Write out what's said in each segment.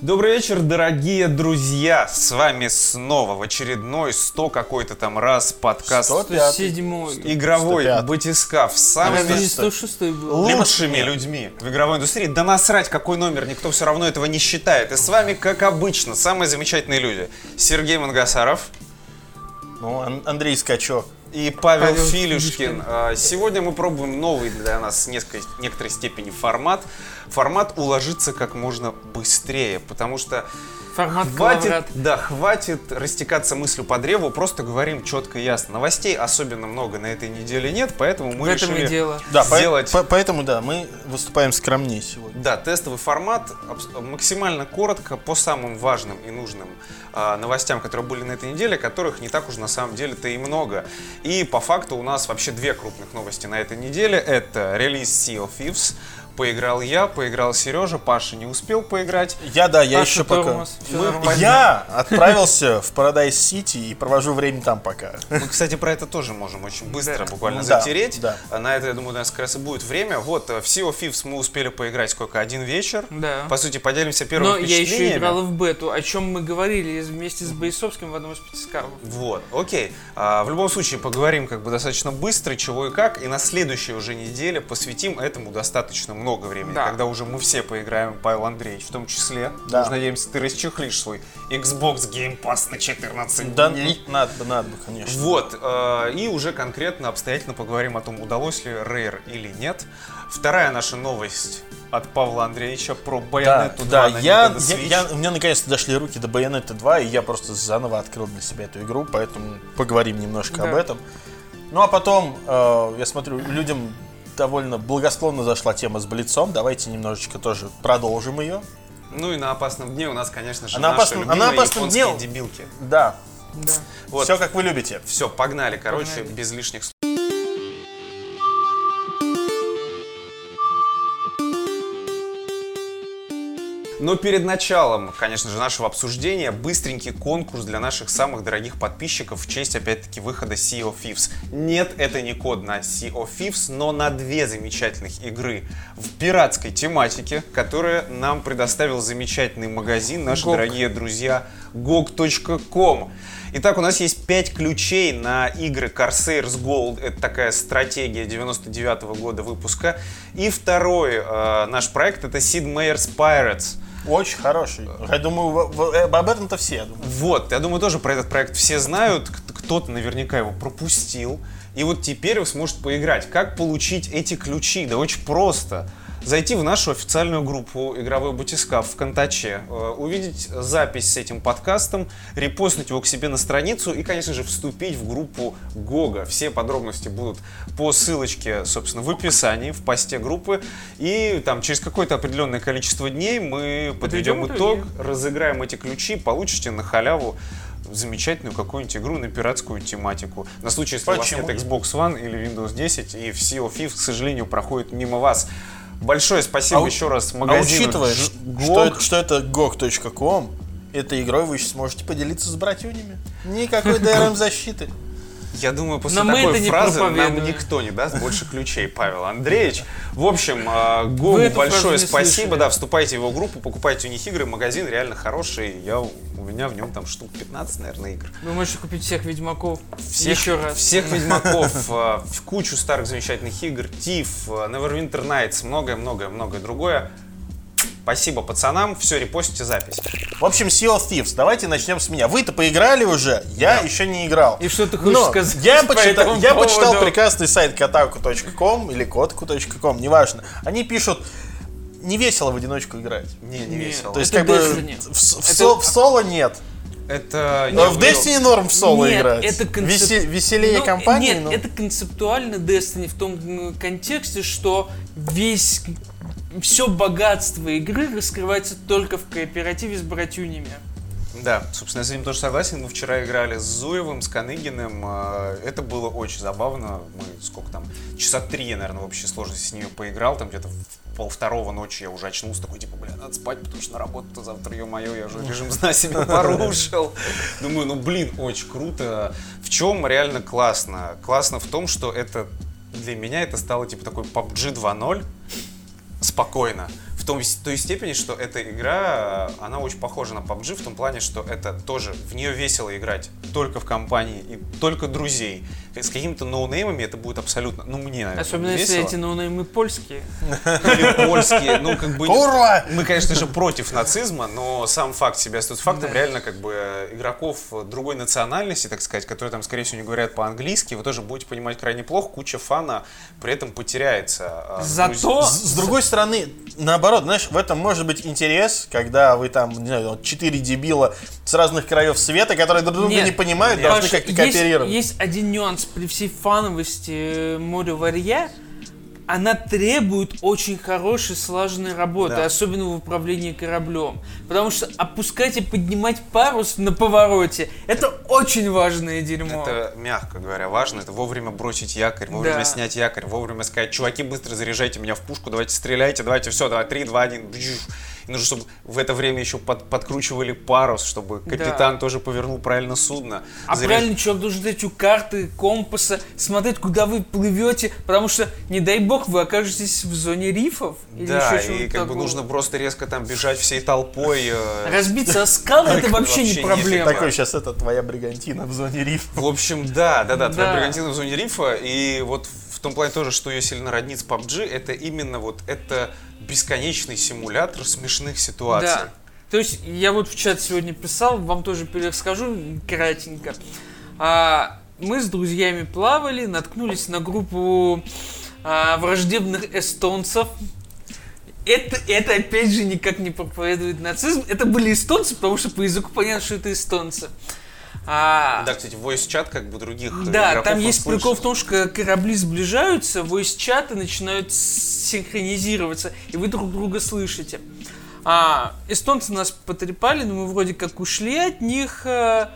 Добрый вечер, дорогие друзья! С вами снова в очередной 100 какой-то там раз подкаст 105. Седьмой. игровой 105. батискаф с самыми Наверное, 106 был. Либо лучшими нет. людьми в игровой индустрии. Да насрать, какой номер, никто все равно этого не считает. И с вами, как обычно, самые замечательные люди. Сергей Мангасаров Ну, Ан- Андрей Скачок. И Павел, Павел Филюшкин. Филюшкин. А, Сегодня мы пробуем новый для нас несколько- некоторой степени формат. Формат уложиться как можно быстрее, потому что Формат Хватит, квадрат. да, хватит растекаться мыслью по древу, просто говорим четко и ясно. Новостей особенно много на этой неделе нет, поэтому мы В этом решили и дело. Да, сделать по- поэтому, да, мы выступаем скромнее сегодня. да, тестовый формат, максимально коротко, по самым важным и нужным а, новостям, которые были на этой неделе, которых не так уж на самом деле-то и много. И по факту у нас вообще две крупных новости на этой неделе. Это релиз Sea of Thieves. Поиграл я, поиграл Сережа, Паша не успел поиграть. Я, да, я Паша еще пока... Мы. Я отправился в Paradise Сити и провожу время там пока. Мы, кстати, про это тоже можем очень быстро, Да. буквально Да, затереть. да. А На это, я думаю, у нас как раз и будет время. Вот, э, в Sea of Thieves мы успели поиграть сколько? Один вечер. Да. По сути, поделимся первыми Но я еще играл в бету, о чем мы говорили вместе с Боисовским в одном из батискафов. Вот, окей. А, в любом случае, поговорим как бы достаточно быстро, чего и как, и на следующей уже неделе посвятим этому достаточно много времени, Да. когда уже мы все поиграем, Павел Андреевич в том числе. Да. Уж надеемся, ты расчехлишь свой Xbox Game Pass на 14 Да, дней. надо бы, надо бы, конечно. Вот, э, и уже конкретно, обстоятельно поговорим о том, удалось ли Rare или нет. Вторая наша новость от Павла Андреевича про Да, Bayonetta 2 да, на я, я, я- у меня наконец-то дошли руки до Bayonetta 2, и я просто заново открыл для себя эту игру, поэтому поговорим немножко Да. об этом. Ну а потом, э, я смотрю, людям довольно благосклонно зашла тема с Блицом, давайте немножечко тоже продолжим ее. Ну и на опасном дне у нас, конечно же, А на наши опасном- а на опасном японские дне- дебилки. Да, Да. Вот. все как вы любите. Все, погнали, короче, Погнали. без лишних слов. Но перед началом, конечно же, нашего обсуждения, быстренький конкурс для наших самых дорогих подписчиков в честь, опять-таки, выхода Sea of Thieves. Нет, это не код на Sea of Thieves, но на две замечательных игры в пиратской тематике, которые нам предоставил замечательный магазин, наши GOG. дорогие друзья, gog.com. Итак, у нас есть 5 ключей на игры Corsairs Gold. Это такая стратегия 99 года выпуска. И второй э, наш проект это Sid Meier's Pirates. Очень хороший. Я думаю, э, об этом-то все, я думаю. Вот, я думаю, тоже про этот проект все знают. Кто-то наверняка его пропустил. И вот теперь вы сможете поиграть. Как получить эти ключи? Да очень просто. Зайти в нашу официальную группу «Игровой батискаф» в Контаче, э, увидеть запись с этим подкастом, репостнуть его к себе на страницу и, конечно же, вступить в группу Гога. Все подробности будут по ссылочке, собственно, в описании, в посте группы. И там через какое-то определенное количество дней мы подведем Подведем итог, итоги. разыграем эти ключи, получите на халяву замечательную какую-нибудь игру на пиратскую тематику. На случай, если Почему у вас нет Xbox One или Windows 10, и в Sea of Thieves, к сожалению, проходит мимо вас. Большое спасибо А еще раз А магазину учитывая, Ж- что, GOG. это, что это gog.com, этой игрой вы сможете поделиться с братюнями. Никакой DRM-защиты. Я думаю, после Но такой фразы нам никто не даст больше ключей, Павел Андреевич. В общем, э, эту большое спасибо. Да, вступайте в его группу, покупайте у них игры. Магазин реально хороший. Я, у меня в нем там штук 15, наверное, игр. Вы можете купить всех Ведьмаков Всех, еще раз. Всех Ведьмаков, э, кучу старых замечательных игр, Тиф, э, Neverwinter Nights, многое-многое-многое другое. Спасибо пацанам, все, репостите запись. В общем, Sea of Thieves, давайте начнем с меня. Вы-то поиграли уже, я еще не играл. И что ты хочешь Но сказать я, по почитал, этому я почитал прекрасный сайт kotaku.com или kotaku.com, неважно. Они пишут, не весело в одиночку играть. Не, не Нет. весело. То есть, Это как бы, Destiny. в, в Это- со- в соло нет. Это... Но в ну, Destiny норм в соло Нет, играть. это концеп- Весе- веселее Ну, компании, Нет, но- это концептуально Destiny в том контексте, что весь все богатство игры раскрывается только в кооперативе с братюнями. Да, собственно, я с этим тоже согласен. Мы вчера играли с Зуевым, с Каныгиным. э, Это было очень забавно. Мы сколько там, часа три, я, наверное, в общей сложности с ними поиграл. Там где-то в полвторого ночи я уже очнулся, такой, типа, бля, надо спать, потому что на работу завтра, ё-моё, я уже режим сна себе порушил. Думаю, ну, блин, очень круто. В чем реально классно? Классно в том, что это для меня это стало, типа, такой PUBG 2.0, спокойно. В том, той степени, что эта игра, она очень похожа на PUBG в том плане, что это тоже, в нее весело играть только в компании и только друзей. С какими-то ноунеймами это будет абсолютно, ну мне, наверное, Особенно весело. если эти ноунеймы польские. Или польские, ну как бы... Курва! Мы, конечно же, против нацизма, но сам факт себя остается фактом. Да. Реально, как бы, э, игроков другой национальности, так сказать, которые там, скорее всего, не говорят по-английски, вы тоже будете понимать крайне плохо, куча фана при этом потеряется. а, Зато-. С, с другой стороны, наоборот, знаешь, в этом может быть интерес, когда вы там, не знаю, четыре дебила с разных краев света, которые друг друга Нет, не понимают, нет. должны как-то есть, кооперировать. есть один нюанс при всей фановости э, Море Варья. Она требует очень хорошей слаженной работы, Да. особенно в управлении кораблем. Потому что опускать и поднимать парус на повороте это очень важное дерьмо. Это, мягко говоря, важно. Это вовремя бросить якорь, вовремя Да. снять якорь, вовремя сказать, чуваки, быстро заряжайте меня в пушку, давайте стреляйте, давайте все, давай, 3, 2, 1. Нужно, чтобы в это время еще под- подкручивали парус, чтобы капитан тоже повернул правильно судно. А Заряж- правильно человек должен дать у карты, компаса, смотреть, куда вы плывете, потому что, не дай бог, вы окажетесь в зоне рифов. Или Да, еще и как бы такого. нужно просто резко там бежать всей толпой. э, Разбиться о скалы это вообще не проблема. Такой сейчас это твоя бригантина в зоне риф. В общем, да, да, да, твоя Да. бригантина в зоне рифа. И вот в том плане тоже, что ее сильно роднит с PUBG, это именно вот это бесконечный симулятор смешных ситуаций. Да. То есть я вот в чат сегодня писал, вам тоже перескажу кратенько. А, мы с друзьями плавали, наткнулись на группу а, враждебных эстонцев. Это, это опять же никак не проповедует нацизм. Это были эстонцы, потому что по языку понятно, что это эстонцы. А, Да, кстати, voice-чат как бы других э, да, там есть слышит. прикол в том, что корабли сближаются, voice-чаты начинают синхронизироваться, и вы друг друга слышите. А, эстонцы нас потрепали, но мы вроде как ушли от них. э,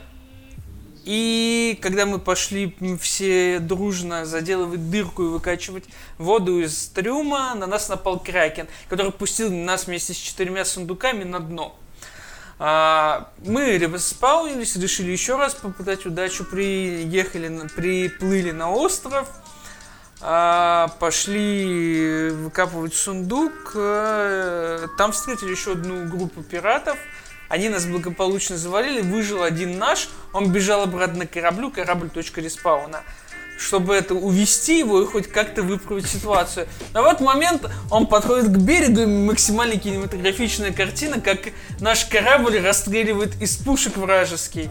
И когда мы пошли все дружно заделывать дырку и выкачивать воду из трюма, на нас напал кракен, который пустил нас вместе с четырьмя сундуками на дно. А, мы респаунились, решили еще раз попытать удачу, приехали, приплыли на остров, а, пошли выкапывать сундук, э, там встретили еще одну группу пиратов, они нас благополучно завалили, выжил один наш, он бежал обратно к кораблю, корабль точка респауна чтобы это увести его и хоть как-то выправить ситуацию. Но в этот момент он подходит к берегу, и максимально кинематографичная картина, как наш корабль расстреливает из пушек вражеский.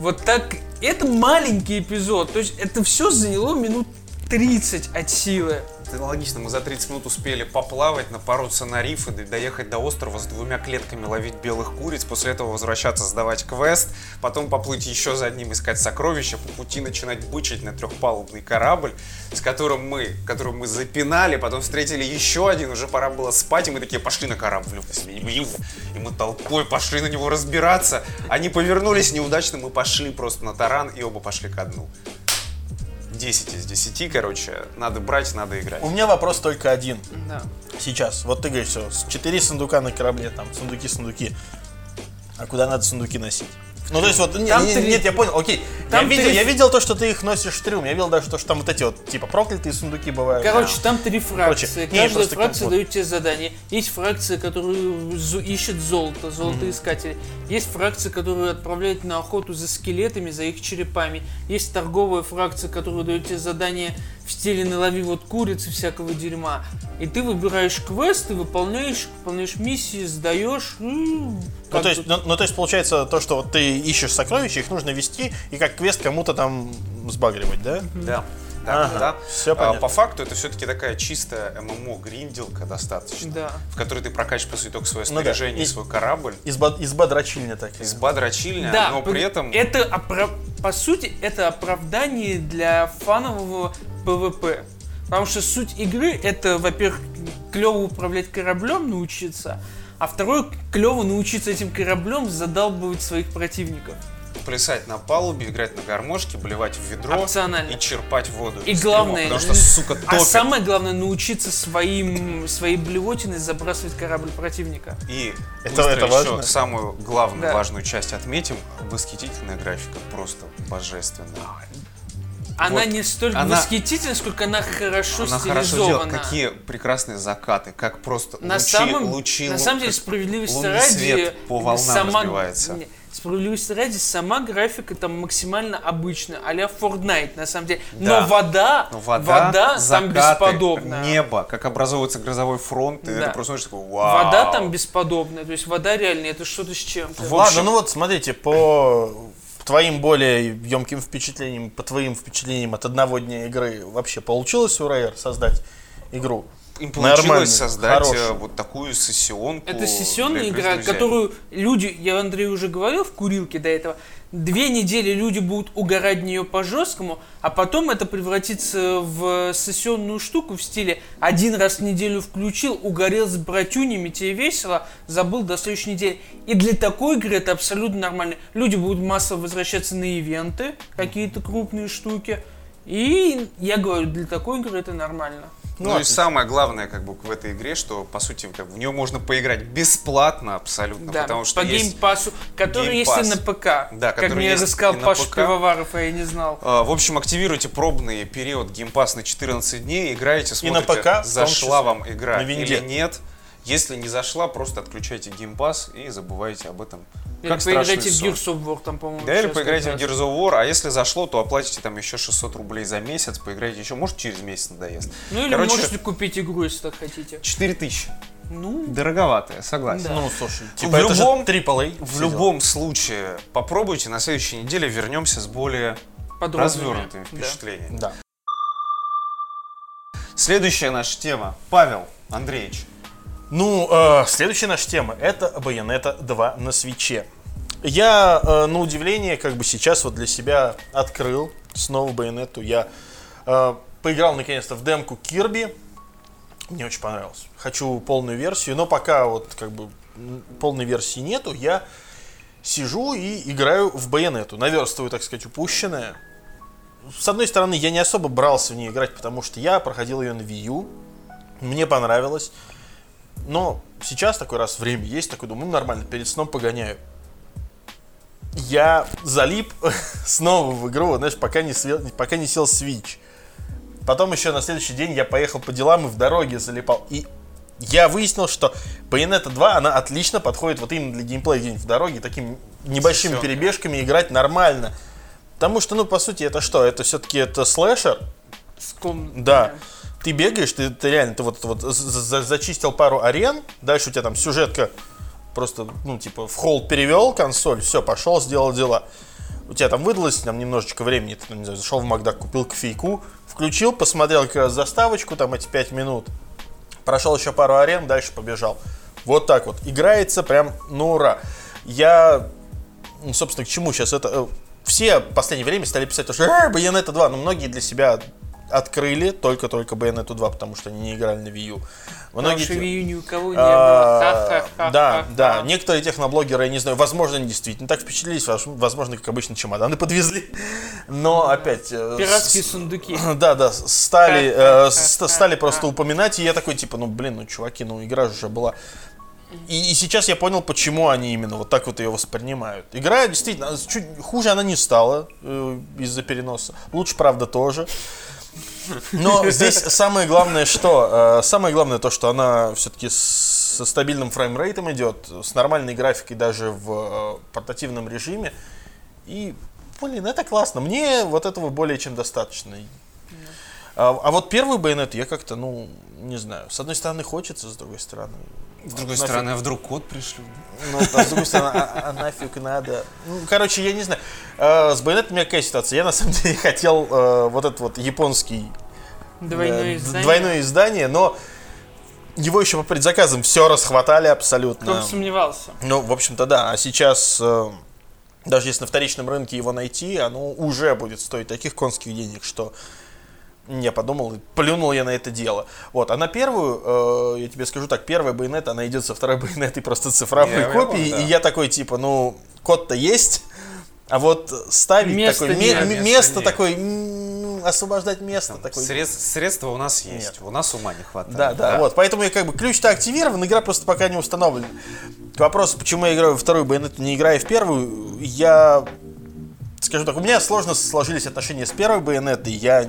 Вот так. Это маленький эпизод. То есть это все заняло минут 30 от силы. Это логично, мы за 30 минут успели поплавать, напороться на рифы, до- доехать до острова с двумя клетками ловить белых куриц, после этого возвращаться сдавать квест, потом поплыть еще за одним искать сокровища, по пути начинать бычить на трехпалубный корабль, с которым мы, который мы запинали, потом встретили еще один, уже пора было спать, и мы такие пошли на корабль, и мы толпой пошли на него разбираться. Они повернулись неудачно, мы пошли просто на таран, и оба пошли ко дну. 10 из 10, короче, надо брать, надо играть. У меня вопрос только один. Да. Сейчас, вот ты говоришь, все, четыре сундука на корабле, там, сундуки, сундуки. А куда надо сундуки носить? Ну, то есть, вот, не- Там не- три- нет, я понял, окей. Я Там видел, три- я видел то, что ты их носишь в трюм. Я видел даже то, что там вот эти вот, типа, проклятые сундуки бывают. Короче, там три фракции. Короче, Каждая просто фракция компот. дает тебе задание. Есть фракция, которая ищет золото, золотоискатели. Есть фракция, которая отправляет на охоту за скелетами, за их черепами. Есть торговая фракция, которая дает тебе задание в стиле налови вот курицы всякого дерьма. И ты выбираешь квест, ты выполняешь, выполняешь миссии, сдаешь. Ну как то, есть, ну, ну, то есть, получается, то, что вот ты ищешь сокровища, их нужно вести и как квест кому-то там сбагривать, да? Да. Да, Ага, да. всё А, понятно. по факту это все-таки такая чистая MMO-гриндилка достаточно, Да. в которой ты прокачиваешь, по сути, только свое Ну да. снаряжение и И- свой корабль. Изба, изба дрочильня такая. Изба дрочильня, Да, но при этом... это опра- по сути это оправдание для фанового PvP. Потому что суть игры это, во-первых, клево управлять кораблем научиться, а второе клево научиться этим кораблем задалбывать своих противников. плясать на палубе, играть на гармошке, блевать в ведро Опционально. и черпать воду. И из трюма, главное, потому что, сука, а топит. самое главное научиться своим своей блевотиной забрасывать корабль противника. И Это- быстро это еще важно. самую главную Да. важную часть отметим. Восхитительная графика, просто божественная. Она Вот не столько она- восхитительна, сколько она хорошо Она хорошо делает. стилизована. Какие прекрасные закаты, как просто на лучи, самом, лучи. на лу- самом деле, справедливости лунный ради, свет по волнам сама, разбивается. не, справедливости ради, сама графика там максимально обычная, а-ля Fortnite, на самом деле. Да. Но вода, Но вода, вода там закаты, бесподобная. небо, как образуется грозовой фронт, и Да. это просто смотришь такой, вау. Вода там бесподобная, то есть вода реально, это что-то с чем-то. Ладно, ну вот смотрите, по твоим более емким впечатлениям, по твоим впечатлениям от одного дня игры вообще получилось у Rare создать игру? Им Нормально, получилось создать хороший. э, вот такую сессионку. Это сессионная игра, друзьями. которую люди, я Андрей уже говорил в курилке до этого, две недели люди будут угорать нее по-жесткому, а потом это превратится в сессионную штуку в стиле один раз в неделю включил, угорел с братюнями, тебе весело, забыл до следующей недели. И для такой игры это абсолютно нормально. Люди будут массово возвращаться на ивенты, какие-то крупные штуки. И я говорю, для такой игры это нормально. Ну, и самое главное, как бы в этой игре, что по сути как в нее можно поиграть бесплатно абсолютно, Да, потому что по есть. Game Pass у, который Game есть и на ПК. Да, как мне рассказал Паша ПК. Пивоваров, а я не знал. А, В общем, активируйте пробный период Game Pass на 14 дней, играете, И на смотрите, ПК, зашла числе. вам игра или нет. Если не зашла, просто отключайте геймпас и забывайте об этом. Или как поиграйте в. Gears of War, там, по-моему. Да, или поиграйте в. Gears of War, а если зашло, то оплатите там еще 600 рублей за месяц, поиграйте еще, может через месяц надоест. Ну или Короче, можете купить игру, если так хотите. 4000. Ну, Дороговатая, согласен. Да. Ну, слушай, В типа это любом- же AAA. В любом случае, попробуйте, на следующей неделе вернемся с более подробными. развернутыми Да. впечатлениями. дела. Да. Следующая наша тема. Павел Андреевич. Ну, э, следующая наша тема это Bayonetta 2 на свече. Я, э, на удивление, как бы сейчас вот для себя открыл снова Bayonetta. Я э, поиграл наконец-то в демку Кирби. Мне очень понравилось. Хочу полную версию, но пока вот как бы полной версии нету, я сижу и играю в Bayonetta. Наверстываю, так сказать, упущенное. С одной стороны, я не особо брался в нее играть, потому что я проходил ее на Wii U. Мне понравилось. Но сейчас такой раз время есть, такой думаю, ну нормально, перед сном погоняю. Я залип снова в игру, знаешь, пока не, свел- пока не сел Switch. Потом еще на следующий день я поехал по делам и в дороге залипал. И я выяснил, что Bayonetta 2, она отлично подходит вот именно для геймплея где-нибудь в дороге, такими небольшими Сессионка. перебежками играть нормально. Потому что, ну, по сути, это что? Это все-таки это слэшер, С ком- да. Ты бегаешь, ты, ты реально, ты вот, вот за- за- зачистил пару арен, дальше у тебя там сюжетка просто, ну, типа, в холл перевел консоль, все, пошел, сделал дела. У тебя там выдалось там немножечко времени, ты, ну, не знаю, зашел в Макдак, купил кофейку, включил, посмотрел как раз заставочку, там эти 5 минут, прошел еще пару арен, дальше побежал. Вот так вот. Играется прям, ну, ура. Я, ну, собственно, к чему сейчас это... э, Все в последнее время стали писать, то, что «Э, Bayonetta 2, но многие для себя открыли только-только Bayonetta 2, потому что они не играли на Wii U. Потому Многие те- Wii U ни у кого не а, было. Да, да. Некоторые техноблогеры, я не знаю, возможно, они действительно так впечатлились, воз- возможно, как обычно, чемоданы подвезли. Но опять... э, Пиратские сундуки. Да, да, стали, э, ст- стали просто упоминать, и я такой, типа, ну, блин, ну, чуваки, ну, игра же уже была. И, и сейчас я понял, почему они именно вот так вот ее воспринимают. Игра действительно, чуть хуже она не стала э, из-за переноса. Лучше, правда, тоже. Но здесь самое главное, что? Э, самое главное то, что она все-таки со стабильным фреймрейтом идет, с нормальной графикой даже в э, портативном режиме. И, блин, это классно. Мне вот этого более чем достаточно. А, а вот первый байонет я как-то, ну, не знаю. С одной стороны хочется, с другой стороны. С другой нафиг. стороны, а вдруг код пришлют? Ну, а с другой стороны, а, а нафиг надо. Ну, короче, я не знаю. Э, с байонетом у меня какая ситуация? Я на самом деле хотел э, вот этот вот японский Двойное э, издание. двойное издание, но его еще по предзаказам все расхватали Кто абсолютно. бы сомневался. Ну, в общем-то, да. А сейчас, э, даже если на вторичном рынке его найти, оно уже будет стоить таких конских денег, что я подумал, и плюнул я на это дело. Вот, а на первую, э, я тебе скажу так, первая байонет, она идет со второй байонетой просто цифровой Я копии, понял, да. и я такой, типа, ну, код-то есть, а вот ставить Места такое, нет. место нет. такое, м, освобождать место такое. Средств- средства у нас есть, Нет. у нас ума не хватает. Да, да, вот. Поэтому я как бы ключ-то активирован, игра просто пока не установлена. К вопросу, почему я играю во вторую байонету, не играя в первую, я скажу так, у меня сложно сложились отношения с первой Байонетой. Я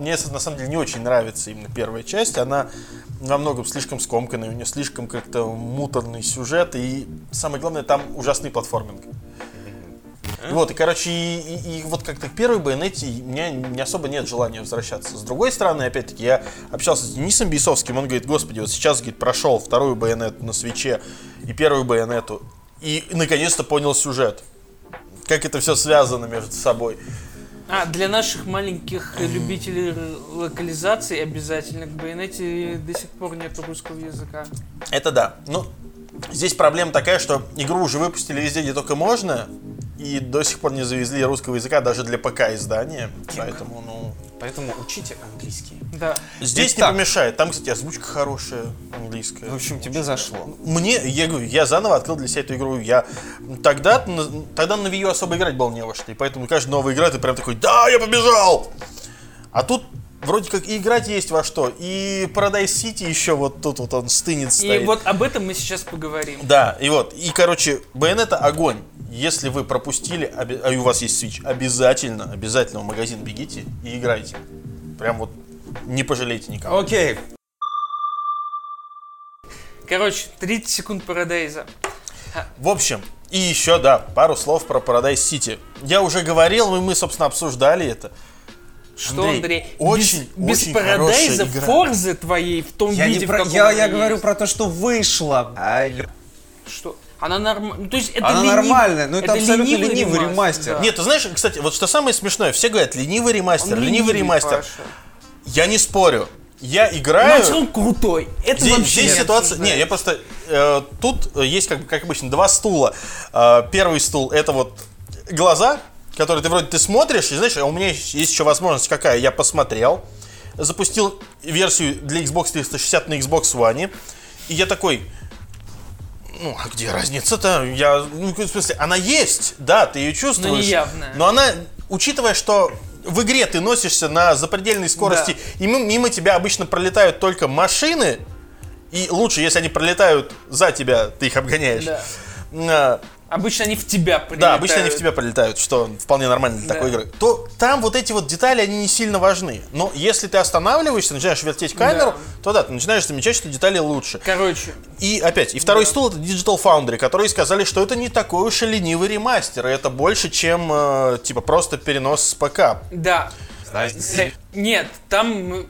мне на самом деле не очень нравится именно первая часть. Она во многом слишком скомканная, у нее слишком как-то муторный сюжет, и самое главное, там ужасный платформинг. Вот, и, короче, и, и- и вот как-то к первой байонете у меня не особо нет желания возвращаться. С другой стороны, опять-таки, я общался с Денисом Бейсовским, он говорит, господи, вот сейчас, говорит, прошел вторую байонету на свече и первую байонету, и наконец-то понял сюжет. Как это все связано между собой. А, для наших маленьких любителей локализации обязательно к байонете до сих пор нет русского языка. Это да. Ну, здесь проблема такая, что игру уже выпустили везде, где только можно, и до сих пор не завезли русского языка даже для ПК издания. Поэтому, ну... Поэтому учите английский. Да. Здесь Итак. не помешает. Там, кстати, озвучка хорошая, английская. В общем, тебе зашло. Мне, я говорю, я заново открыл для себя эту игру. Я тогда, тогда на Wii U особо играть было не во что. И поэтому каждая новая игра, ты прям такой, да, я побежал! А тут вроде как и играть есть во что. И Paradise City еще вот тут вот он стынет И стоит. вот об этом мы сейчас поговорим. Да, и вот, и короче, Bayonetta огонь. Если вы пропустили, а и у вас есть Switch, обязательно, обязательно в магазин бегите и играйте. Прям вот не пожалейте никого. Окей. Короче, 30 секунд Парадайза. В общем, и еще, да, пару слов про Paradise City. Я уже говорил, и мы, собственно, обсуждали это. Что, Андрей, Андрей? очень, без, очень без Парадайза. Форзы твоей в том Я, не виде, в про- каком я, она я говорю есть. про то, что вышло. Что? Она нормальная. То есть это Она лени- нормальная, но это абсолютно ленивый ремастер. да. Нет, ты знаешь, кстати, вот что самое смешное, все говорят, ленивый ремастер, Он ленивый ремастер. Паша. Я не спорю. Я Но играю... он крутой. Это Здесь, вообще здесь не ситуация. Не, я просто. э, тут э, есть, как, как обычно, два стула. Э, первый стул это вот глаза, которые ты вроде ты смотришь, и знаешь, а у меня есть еще возможность какая. Я посмотрел, запустил версию для Xbox 360 на Xbox One, и я такой. Ну, а где разница-то? Я, ну, в смысле, она есть, да, ты ее чувствуешь. Но неявная. Но она, учитывая, что в игре ты носишься на запредельной скорости, и мимо, мимо тебя обычно пролетают только машины, и лучше, если они пролетают за тебя, ты их обгоняешь. Да. Обычно они в тебя прилетают. да, обычно они в тебя пролетают, что вполне нормально для Да. такой игры. То там вот эти вот детали, они не сильно важны. Но если ты останавливаешься, начинаешь вертеть камеру, Да. то да, ты начинаешь замечать, что детали лучше. Короче, И опять, и второй стул это Digital Foundry, которые сказали, что это не такой уж и ленивый ремастер, и это больше, чем э, типа просто перенос с ПК. да. Нет, там,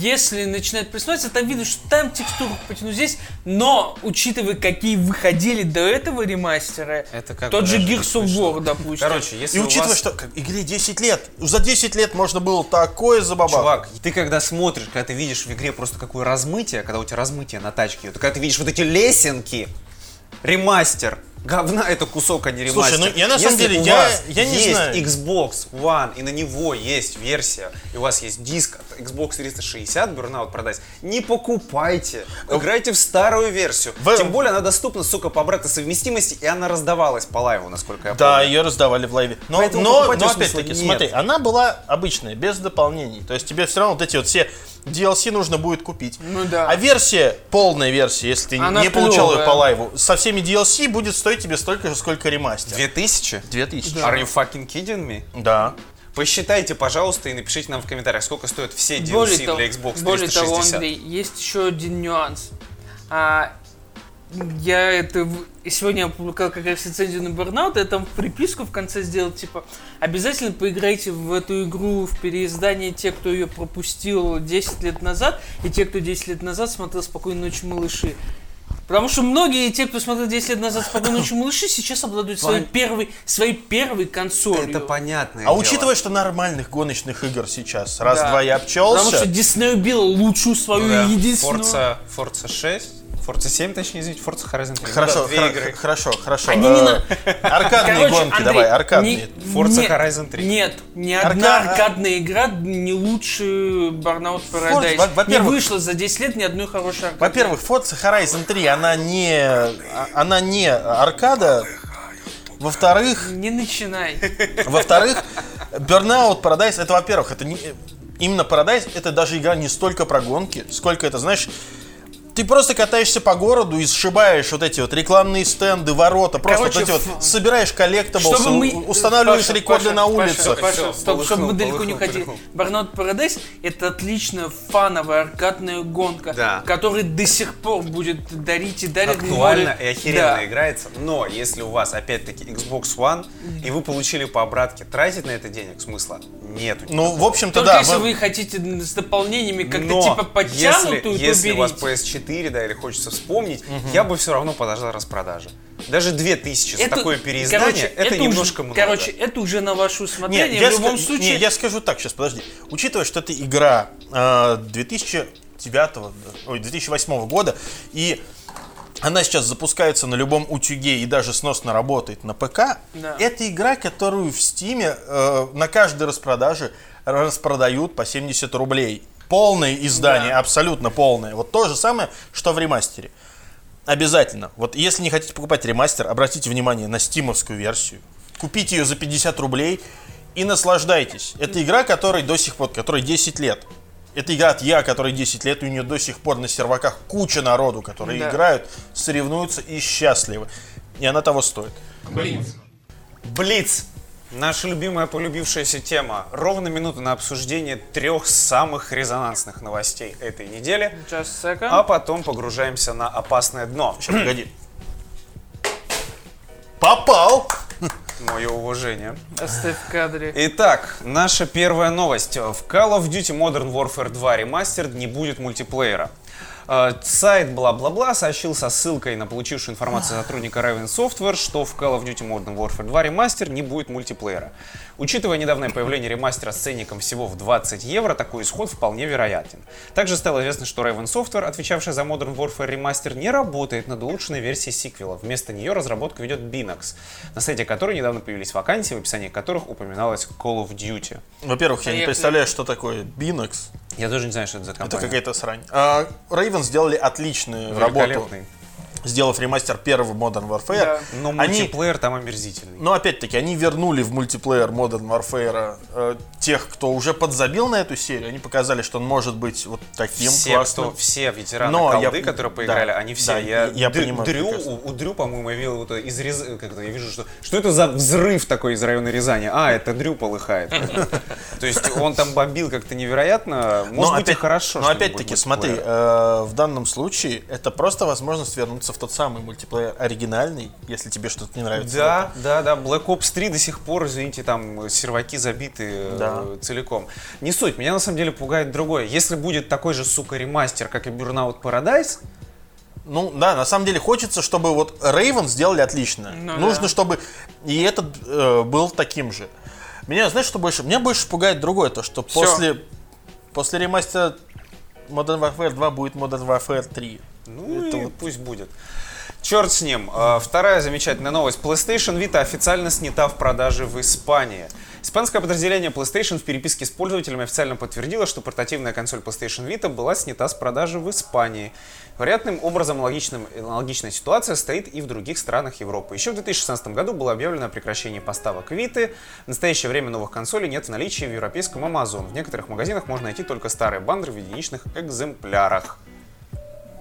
если начинает присматриваться, там видно, что там текстуру потяну здесь, но, учитывая, какие выходили до этого ремастера, Это как тот же Gears of War, допустим. Короче, если И учитывая, вас- что как, игре 10 лет, за 10 лет можно было такое забабахать. Чувак, ты когда смотришь, когда ты видишь в игре просто какое размытие, когда у тебя размытие на тачке, то когда ты видишь вот эти лесенки, ремастер, говна это кусок, а не ремастер. Слушай, ну, я на самом Если деле, у я- вас я не есть знаю. Xbox One, и на него есть версия, и у вас есть диск от Xbox 360 Burnout продать, не покупайте, играйте в старую версию. В- Тем более она доступна, сука, по обратной совместимости, и она раздавалась по лайву, насколько я Да, помню. ее раздавали в лайве. Но, Поэтому но, но опять-таки, смотри, она была обычная, без дополнений. То есть тебе все равно вот эти вот все DLC нужно будет купить. Ну да. А версия, полная версия, если ты Она не получал ее по лайву, со всеми DLC будет стоить тебе столько же, сколько ремастер. 2000? 2000. Are you fucking kidding me? Да. Посчитайте, пожалуйста, и напишите нам в комментариях, сколько стоят все DLC Более того, для Xbox 360. более того, Андрей, есть еще один нюанс. А, я это сегодня я опубликовал как раз рецензию на Burnout, я там приписку в конце сделал, типа, обязательно поиграйте в эту игру в переиздании те, кто ее пропустил 10 лет назад, и те, кто 10 лет назад смотрел «Спокойной ночи, малыши». Потому что многие те, кто смотрел 10 лет назад «Спокойной ночи, малыши», сейчас обладают своей первой, своей первой консолью. Это понятно. А учитывая, что нормальных гоночных игр сейчас раз-два я Потому обчелся, что Дисней убил лучшую свою единственную... Forza, Forza 6, Forza 7, точнее, извините, Forza Horizon 3. Хорошо, Ну да, две хра- игры. хорошо, хорошо. Они не Э, на- Аркадные Короче, гонки, Андрей, давай, аркадные. не- Forza не- Horizon 3. Нет, ни одна Арка- аркадная игра не лучше Burnout Paradise. во- во-первых- не вышло за 10 лет ни одной хорошей аркады. Во-первых, Forza Horizon 3, она не, а- она не аркада. Во-вторых, Не начинай. во-вторых, Burnout Paradise, это, во-первых, это не, именно Paradise, это даже игра не столько про гонки, сколько это, знаешь, ты просто катаешься по городу и сшибаешь вот эти вот рекламные стенды, ворота. Просто Короче, вот эти вот собираешь collectables, мы... устанавливаешь Паша, рекорды Паша, на улице. Паша, Паша, стоп, чтобы мы далеко не уходили. Burnout Paradise это отличная фановая аркадная гонка, да. которая до сих пор будет дарить и дарит. Актуально и охеренно да. играется. Но если у вас опять-таки Xbox One и вы получили по обратке, тратить на это денег смысла нет. Ну, в общем-то, Только да. если вы... вы хотите с дополнениями как-то типа подтянутую, если, то если у вас PS4 4, да, или хочется вспомнить, угу. я бы все равно подождал распродажи. Даже 2000 это, за такое переиздание, короче, это, это немножко много. Короче, это уже на ваше усмотрение. Нет, я любом ска- случае... Нет, я скажу так сейчас, подожди. Учитывая, что это игра э, 2009, ой, 2008 года, и она сейчас запускается на любом утюге и даже сносно работает на ПК. Да. Это игра, которую в Стиме э, на каждой распродаже распродают по 70 рублей. Полное издание, Да. абсолютно полное. Вот то же самое, что в ремастере. Обязательно. Вот если не хотите покупать ремастер, обратите внимание на стимовскую версию. Купите ее за 50 рублей и наслаждайтесь. Это игра, которой до сих пор, которой 10 лет. Это игра от Я, которой 10 лет, и у нее до сих пор на серваках куча народу, которые Да. играют, соревнуются и счастливы. И она того стоит. Блиц. Наша любимая полюбившаяся тема. Ровно минута на обсуждение трех самых резонансных новостей этой недели. Just a second. А потом погружаемся на опасное дно. Сейчас, погоди. Попал! Мое уважение. Оставь в кадре. Итак, наша первая новость. В Call of Duty Modern Warfare 2 Remastered не будет мультиплеера. Э, Сайт бла-бла-бла сообщил со ссылкой на получившую информацию сотрудника Raven Software, что в Call of Duty Modern Warfare 2 Remastered не будет мультиплеера. Учитывая недавнее появление ремастера с ценником всего в 20 евро, такой исход вполне вероятен. Также стало известно, что Raven Software, отвечавшая за Modern Warfare Remaster, не работает над улучшенной версией сиквела. Вместо нее разработку ведет Binax, на сайте которой недавно появились вакансии, в описании которых упоминалось Call of Duty. Во-первых, я не представляю, что такое Binax. Я даже не знаю, что это за Это компания. какая-то срань. А, Raven сделали отличную работу. Сделав ремастер первого Modern Warfare. Да. Но Они, мультиплеер там омерзительный. но опять-таки, они вернули в мультиплеер Modern Warfare э, тех, кто уже подзабил на эту серию. Они показали, что он может быть вот таким все, классным. кто, все ветераны Но колды, я- которые да, поиграли, они все. да, я, я Дрю- понимаю Дрю, прекрасно. у, у Дрю, по-моему, я видел вот из Рез... как это, я вижу, что что это за взрыв такой из района Рязани? А, это Дрю полыхает. То есть он там бомбил как-то невероятно. Может быть и опять- хорошо. Но опять-таки, смотри, э, в данном случае это просто возможность вернуться в тот самый мультиплеер оригинальный, если тебе что-то не нравится. Да, да, да. Black Ops 3 до сих пор, извините, там серваки забиты э, Да. целиком. Не суть. Меня на самом деле пугает другое. Если будет такой же, сука, ремастер, как и Burnout Paradise, Ну да, на самом деле хочется, чтобы вот Raven сделали отлично. Ну Нужно, да. чтобы и этот э, был таким же. Меня, знаешь, что больше? Меня больше пугает другое, то что Всё. после после ремастера Modern Warfare 2 будет Modern Warfare 3. Ну Это и вот- пусть будет. Черт с ним. А, Вторая замечательная новость. PlayStation Vita официально снята в продаже в Испании. Испанское подразделение PlayStation в переписке с пользователями официально подтвердило, что портативная консоль PlayStation Vita была снята с продажи в Испании. Вероятным образом аналогичным, аналогичная ситуация стоит и в других странах Европы. Еще в 2016 году было объявлено о прекращении поставок Vita. В настоящее время новых консолей нет в наличии в европейском Amazon. В некоторых магазинах можно найти только старые бандры в единичных экземплярах.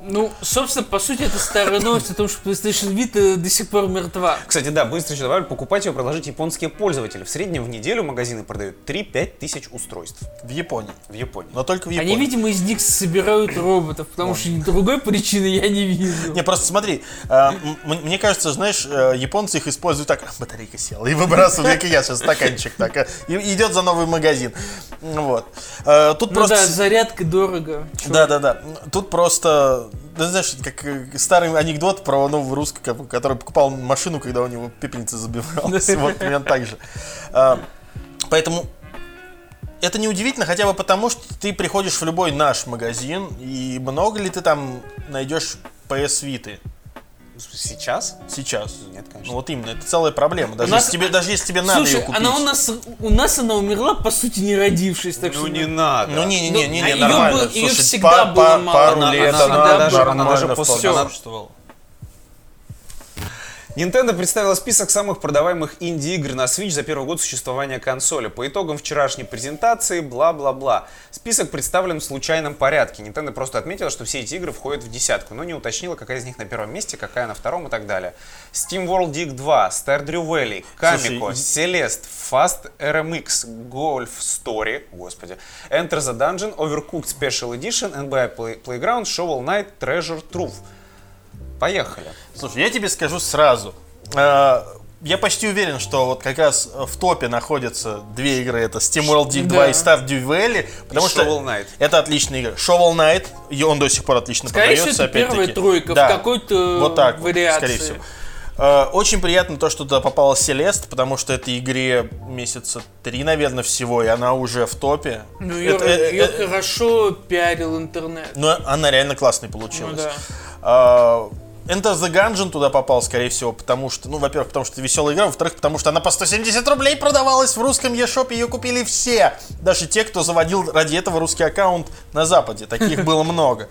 Ну, собственно, по сути, это старая новость о том, что PlayStation Vita до сих пор мертва. Кстати, да, быстро еще добавлю, покупать ее предложить японские пользователи. В среднем в неделю магазины продают 3-5 тысяч устройств В Японии. в Японии. Но только в Японии. Они, видимо, из них собирают роботов, потому что другой причины я не вижу. Не, просто смотри, э, мне кажется, знаешь, э, японцы их используют так, «А, батарейка села, и выбрасывают, как и я сейчас, стаканчик так, э, и идет за новый магазин. Вот. Э, Тут Ну просто... да, зарядка дорого. Чё? Да, да, да. Тут просто, да, знаешь, как э, старый анекдот про нового русского, который покупал машину, когда у него пепельница забивалась. Вот примерно так же. А, Поэтому это неудивительно, хотя бы потому, что ты приходишь в любой наш магазин, и много ли ты там найдешь PS Vita Сейчас? сейчас? Нет, Ну конечно. вот именно, это целая проблема. Даже, У нас- если, тебе, даже если тебе надо Слушай, ее купить. она у нас, у нас она умерла, по сути, не родившись, так Ну что... не надо. Ну не, не, не, не, Ну, не, а нормально. было- её Слушай, всегда па- было па- мало. Пару Она- лет она- она она даже- она даже после- существовала. Nintendo представила список самых продаваемых инди-игр на Switch за первый год существования консоли. По итогам вчерашней презентации, бла-бла-бла. Список представлен в случайном порядке. Nintendo просто отметила, что все эти игры входят в десятку, но не уточнила, какая из них на первом месте, какая на втором и так далее. Steam World Dig 2, Stardew Valley, Kamiko, Celeste, Fast RMX, Golf Story, господи, Enter the Dungeon, Overcooked Special Edition, NBA Play- Playground, Shovel Knight, Treasure Trove. Поехали. Слушай, я тебе скажу сразу. Э, Я почти уверен, что вот как раз в топе находятся две игры. Это Steam World Dig 2 Да. и Stardew Valley. Потому И что Shovel Knight. это отличные игры. Shovel Knight, и он до сих пор отлично Скорее продается, всего, это первая тройка в Да. какой-то вот так вот, вариации. скорее всего. Э, Очень приятно то, что туда попала Селест, потому что этой игре месяца три, наверное, всего, и она уже в топе. Ну, ее, Это- э, её э, хорошо пиарил интернет. Но она реально классной Ну получилась. да. Enter the Gungeon туда попал, скорее всего, потому что, ну, во-первых, потому что это веселая игра, во-вторых, потому что она по 170 рублей продавалась в русском eShop, ее купили все. Даже те, кто заводил ради этого русский аккаунт на Западе. Таких было много.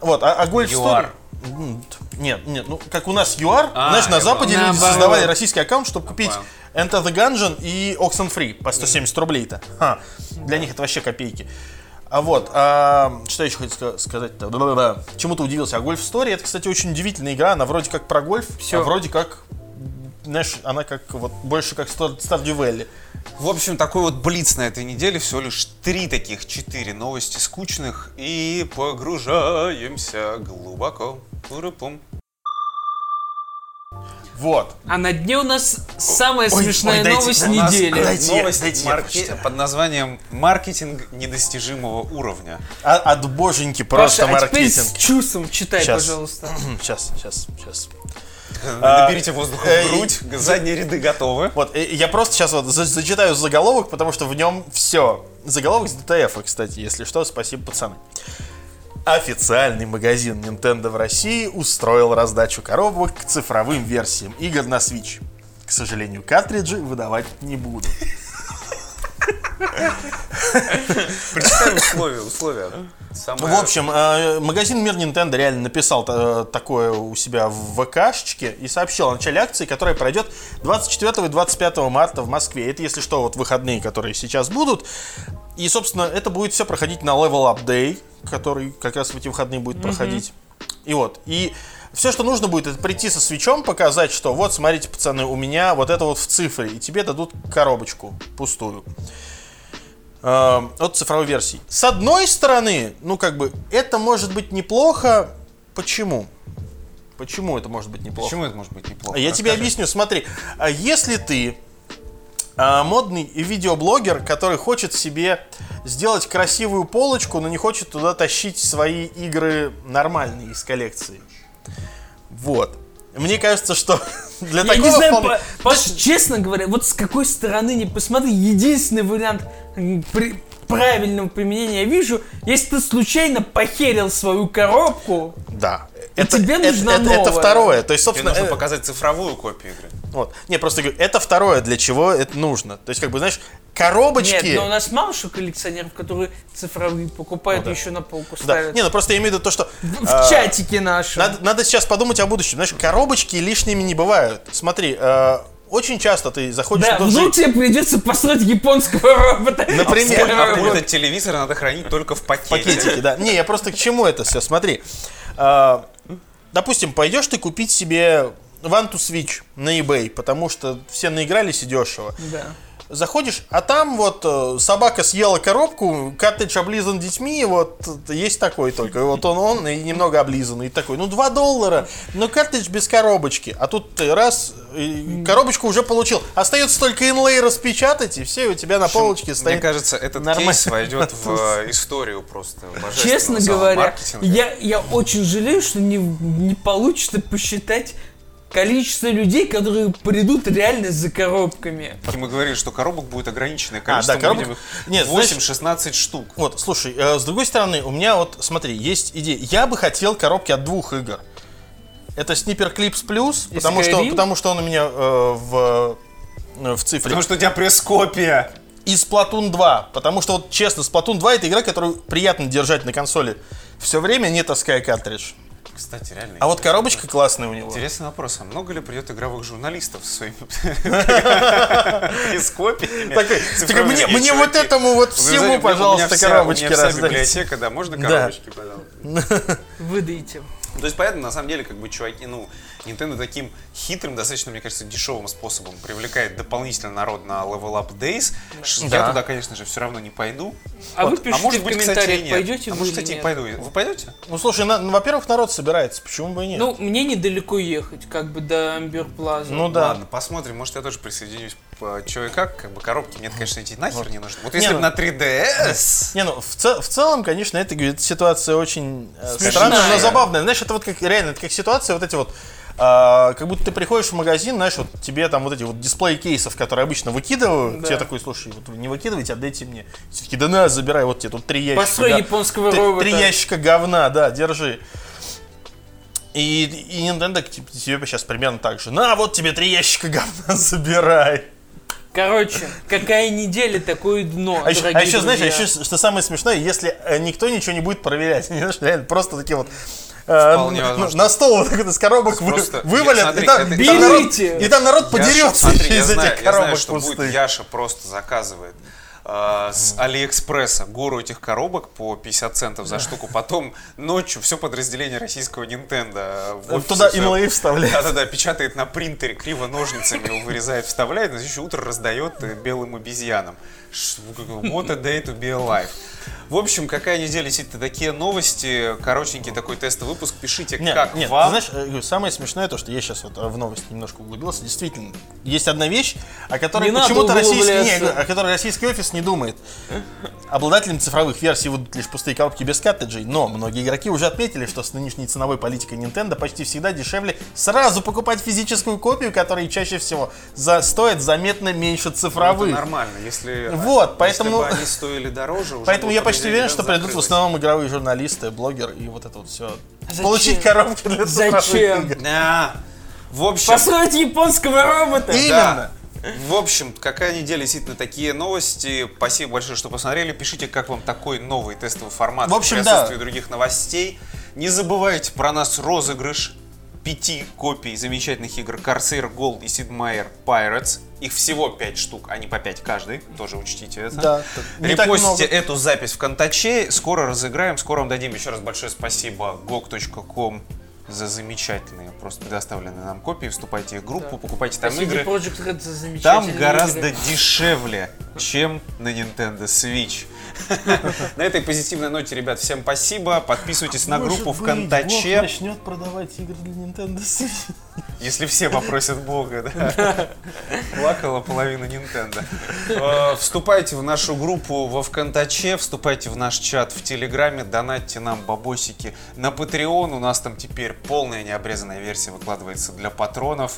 Вот, а, а Golf. Story- Нет, нет, ну, как у нас ЮАР, А, знаешь, на Западе люди создавали российский аккаунт, чтобы купить. Enter the Gungeon и Oxenfree по 170 рублей-то. Ха, для них это вообще копейки. А вот, а, что еще хотел ска- сказать-то? Да-да-да. Чему ты удивился? А Golf Story, это, кстати, очень удивительная игра. Она вроде как про гольф, Всё. а вроде как, знаешь, она как вот больше как Star- Stardew Valley. В общем, такой вот блиц на этой неделе. Всего лишь три таких, четыре новости скучных. И погружаемся глубоко. Пуры-пум. Вот. А на дне у нас самая Ой, смешная ой, дайте- новость у нас- недели. дайте- новость дайте прочитаю. под названием «Маркетинг недостижимого уровня». А- от боженьки просто Паша, а теперь с маркетинг. чувством читай, Щас. пожалуйста. Сейчас, сейчас, сейчас. Наберите воздуха э, в грудь, задние ряды готовы. Вот, э, я просто сейчас вот за- зачитаю заголовок, потому что в нем все. Заголовок с DTF, кстати, если что, спасибо, пацаны. Официальный магазин Nintendo в России устроил раздачу коробок к цифровым версиям игр на Switch. К сожалению, картриджи выдавать не буду. Прочитай условия, условия. Самое- В общем, э, магазин Мир Nintendo реально написал э, такое у себя в ВКшечке и сообщил о начале акции, которая пройдет 24 и 25 марта в Москве. Это, если что, вот выходные, которые сейчас будут. И, собственно, это будет все проходить на Level Up Day, который как раз в эти выходные будет проходить. И вот, и все, что нужно будет, это прийти со свечом, показать, что вот, смотрите, пацаны, у меня вот это вот в цифре, и тебе дадут коробочку пустую э, от цифровой версии. С одной стороны, ну как бы, это может быть неплохо. Почему? Почему это может быть неплохо? Почему это может быть неплохо? Я тебе Расскажи. объясню. Смотри, а если ты а, модный видеоблогер, который хочет себе сделать красивую полочку, но не хочет туда тащить свои игры нормальные из коллекции. Вот. Мне кажется, что для Я такого не знаю, вполне- Паш, честно говоря, вот с какой стороны не посмотри, единственный вариант м, при- правильного применения я вижу, если ты случайно похерил свою коробку, Да. И тебе нужна это, это новая. второе. То есть, Тебе собственно, нужно э, показать цифровую копию игры. Вот. Не, просто говорю, это второе, для чего это нужно. То есть, как бы, знаешь, коробочки... Нет, но у нас мало что коллекционеров, которые цифровые покупают и еще на полку Да. ставят. Не, ну просто я имею в виду то, что... в а, чатике нашем. Надо, надо сейчас подумать о будущем. Знаешь, коробочки лишними не бывают. Смотри, э, очень часто ты заходишь Да, в тот же- тебе придется построить японского робота. Например, А коробкой. пульт от телевизора надо хранить только в пакете. пакетики, да. Не, я просто к чему это все, смотри. А, допустим, пойдешь ты купить себе One to Switch на eBay, потому что все наигрались и дешево. Да. Заходишь, а там вот э, собака съела коробку, картридж облизан детьми, вот э, есть такой только. И Вот он, он и немного облизанный. И такой, ну 2 доллара, но картридж без коробочки. А тут ты раз, коробочку уже получил. Остается только инлей распечатать, и все, у тебя на полочке Мне стоит. кажется, этот нормально. кейс войдет в э, историю просто Честно говоря, я, я очень жалею, что не, не получится посчитать количество людей, которые придут реально за коробками. И мы говорили, что коробок будет ограниченное А, количество. да, коробок- видим Нет, 8-16 штук. Вот, слушай, э, с другой стороны, у меня вот, смотри, есть идея. Я бы хотел коробки от двух игр. Это Sniper Clips Plus, И потому что, потому что он у меня э, в, э, в цифре. Потому что у тебя пресс-копия. И Splatoon 2, потому что, вот честно, Splatoon 2 это игра, которую приятно держать на консоли все время, не таская картридж. Кстати, реально. А вот коробочка классная у него. Интересный вопрос, а много ли придет игровых журналистов со своими перископиями? Такой, цифровыми? мне, вот этому вот всему, пожалуйста, коробочки раздайте. библиотека, да, можно коробочки, пожалуйста? Выдайте. То есть, понятно, на самом деле, как бы, чуваки, ну, Nintendo таким хитрым, достаточно, мне кажется, дешевым способом привлекает дополнительно народ на Level Up Days. Ш- Я Да. туда, конечно же, все равно не пойду. А вы Вот. пишите может в быть, комментариях, кстати, пойдете а вы может, или кстати, нет? пойду. Вы пойдете? Ну, слушай, на- ну, во-первых, народ собирается, почему бы и нет? Ну, мне недалеко ехать, как бы до Амбер Плаза. Ну да. Ладно, посмотрим. Может, я тоже присоединюсь. Че и как, как бы коробки мне, конечно, эти нахер не нужны. Вот если Не, бы ну- на 3DS... Не, ну, в, ц- в целом, конечно, это, говорит, ситуация очень э, Смешная. странная, но забавная. Знаешь, это вот как, реально, это как ситуация, вот эти вот, а, как будто ты приходишь в магазин, знаешь, вот тебе там вот эти вот дисплей кейсов, которые обычно выкидывают, Да. тебе такой, слушай, вот не выкидывайте, отдайте мне. Все таки да на, забирай, вот тебе тут три ящика. Построй японского три- робота. Три ящика говна, да, держи. И, и Nintendo тебе сейчас примерно так же. На, вот тебе три ящика говна, забирай. Короче, какая неделя, такое дно, А еще, дорогие а еще, знаешь, а еще, что самое смешное, если э, никто ничего не будет проверять, реально просто такие вот э, Вполне ну, возможно. на стол вот так вот из коробок вы- Просто- вывалят, Я- смотри, и, там, это- и там народ, Берите! и там народ Яша, подерется из знаю, этих я знаю, коробок что будет, пустых. Яша просто заказывает с Алиэкспресса гору этих коробок по 50 центов за штуку. Потом ночью все подразделение российского Nintendo в офисе Туда инлей вставляет. Да-да-да, печатает на принтере, криво ножницами его вырезает, вставляет, на следующее утро раздает э, белым обезьянам. What a day to be alive. В общем, какая неделя действительно такие новости, коротенький такой тестовый выпуск. Пишите, Нет, как нет, вам. ты знаешь, э, самое смешное то, что я сейчас вот э, в новости немножко углубился. Действительно, есть одна вещь, о которой почему-то российский, не, углубляться. я говорю, о которой российский офис не думает. Обладателям цифровых версий будут лишь пустые коробки без картриджей, но многие игроки уже отметили, что с нынешней ценовой политикой Nintendo почти всегда дешевле сразу покупать физическую копию, которая чаще всего за, стоит заметно меньше Ну, цифровых. Это нормально, если, Вот, поэтому- если бы они стоили дороже, уже Поэтому я почти уверен, что придут в основном игровые журналисты, блогеры и вот это вот все. Зачем? Получить коробки для цифровых Зачем? игр. Да. В общем, Построить японского робота! И- да. В общем, какая неделя действительно такие новости. Спасибо большое, что посмотрели. Пишите, как вам такой новый тестовый формат В общем, при да. отсутствии других новостей. Не забывайте про нас розыгрыш пяти копий замечательных игр Corsair Gold и Sid Meier Pirates. Их всего 5 штук, а не по 5 каждый. Тоже учтите это. Да, Репостите эту запись в Контаче. Скоро разыграем, скоро вам дадим еще раз большое спасибо gog.com за замечательные, просто предоставленные нам копии. Вступайте в группу, покупайте там Спасибо игры. Project Red за Там гораздо игры. дешевле, чем на Nintendo Switch. На этой позитивной ноте, ребят, всем спасибо. Подписывайтесь на группу быть, ВКонтаче. Начнет продавать игры для Nintendo Switch. Если все попросят Бога, да. Плакала половина Nintendo. Э, Вступайте в нашу группу во ВКонтаче, вступайте в наш чат в Телеграме, донатьте нам бабосики на Patreon. У нас там теперь полная необрезанная версия выкладывается для патронов.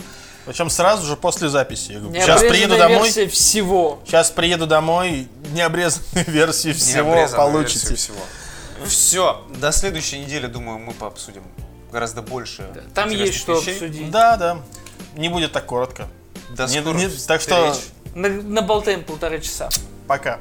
Причем сразу же после записи. Я говорю, Сейчас приеду Необрезанная домой. версия всего. Сейчас приеду домой, необрезанную версию всего Необрезанную получите. версию всего. Все, до следующей недели, думаю, мы пообсудим гораздо больше. Там интересных есть что вещей. обсудить. Да, да. Не будет так коротко. До Не- скорых не- так что- встреч. На- Наболтаем полтора часа. Пока.